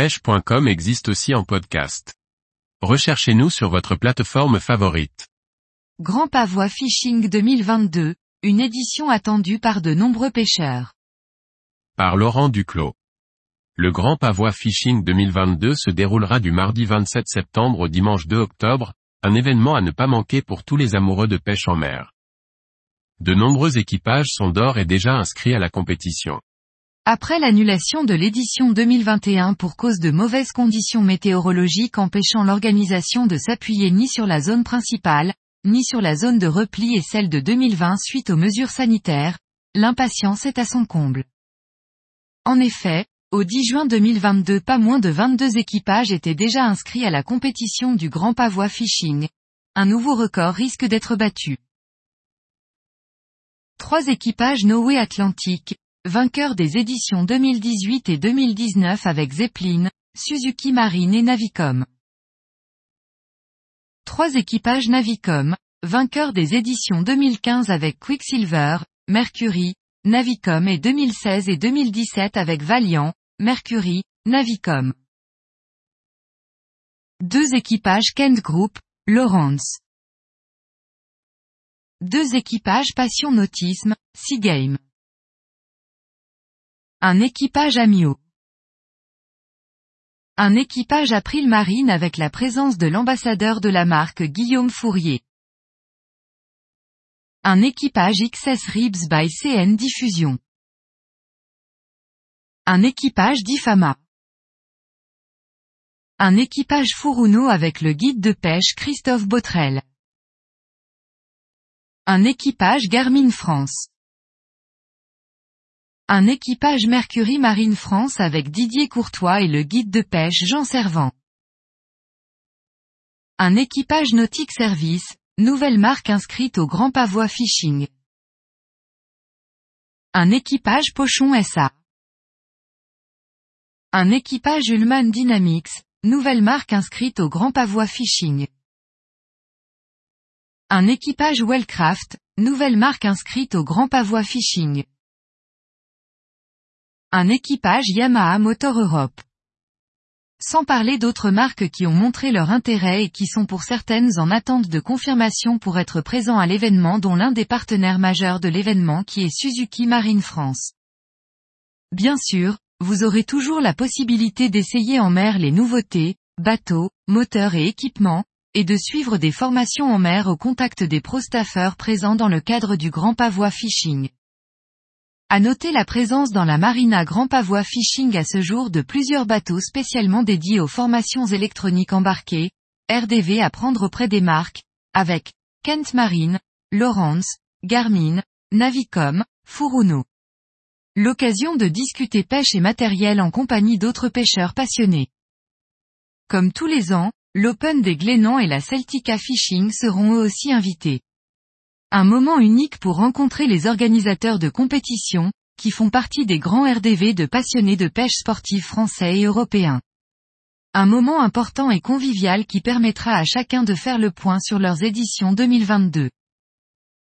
pêche.com existe aussi en podcast. Recherchez-nous sur votre plateforme favorite. Grand Pavois Fishing 2022, une édition attendue par de nombreux pêcheurs. Par Laurent Duclos. Le Grand Pavois Fishing 2022 se déroulera du mardi 27 septembre au dimanche 2 octobre, un événement à ne pas manquer pour tous les amoureux de pêche en mer. De nombreux équipages sont d'or et déjà inscrits à la compétition. Après l'annulation de l'édition 2021 pour cause de mauvaises conditions météorologiques empêchant l'organisation de s'appuyer ni sur la zone principale, ni sur la zone de repli et celle de 2020 suite aux mesures sanitaires, l'impatience est à son comble. En effet, au 10 juin 2022 pas moins de 22 équipages étaient déjà inscrits à la compétition du Grand Pavois Fishing. Un nouveau record risque d'être battu. Trois équipages Noé Atlantique, vainqueurs des éditions 2018 et 2019 avec Zeppelin, Suzuki Marine et Navicom. Trois équipages Navicom, vainqueurs des éditions 2015 avec Quicksilver, Mercury, Navicom et 2016 et 2017 avec Valiant, Mercury, Navicom. Deux équipages Kent Group, Lawrence. Deux équipages Passion Nautisme, Seagame. Un équipage Amio. Un équipage April Marine avec la présence de l'ambassadeur de la marque Guillaume Fourier. Un équipage XS Ribs by CN Diffusion. Un équipage d'Ifama. Un équipage Furuno avec le guide de pêche Christophe Botrel. Un équipage Garmin France. Un équipage Mercury Marine France avec Didier Courtois et le guide de pêche Jean Servant. Un équipage Nautique Service, nouvelle marque inscrite au Grand Pavois Fishing. Un équipage Pochon SA. Un équipage Ullman Dynamics, nouvelle marque inscrite au Grand Pavois Fishing. Un équipage Wellcraft, nouvelle marque inscrite au Grand Pavois Fishing. Un équipage Yamaha Motor Europe. Sans parler d'autres marques qui ont montré leur intérêt et qui sont pour certaines en attente de confirmation pour être présents à l'événement dont l'un des partenaires majeurs de l'événement qui est Suzuki Marine France. Bien sûr, vous aurez toujours la possibilité d'essayer en mer les nouveautés, bateaux, moteurs et équipements, et de suivre des formations en mer au contact des pro-staffeurs présents dans le cadre du Grand Pavois Fishing. À noter la présence dans la marina Grand Pavois Fishing à ce jour de plusieurs bateaux spécialement dédiés aux formations électroniques embarquées, RDV à prendre auprès des marques, avec Kent Marine, Lawrence, Garmin, Navicom, Furuno. L'occasion de discuter pêche et matériel en compagnie d'autres pêcheurs passionnés. Comme tous les ans, l'Open des Glénans et la Celtica Fishing seront eux aussi invités. Un moment unique pour rencontrer les organisateurs de compétition, qui font partie des grands RDV de passionnés de pêche sportive français et européens. Un moment important et convivial qui permettra à chacun de faire le point sur leurs éditions 2022.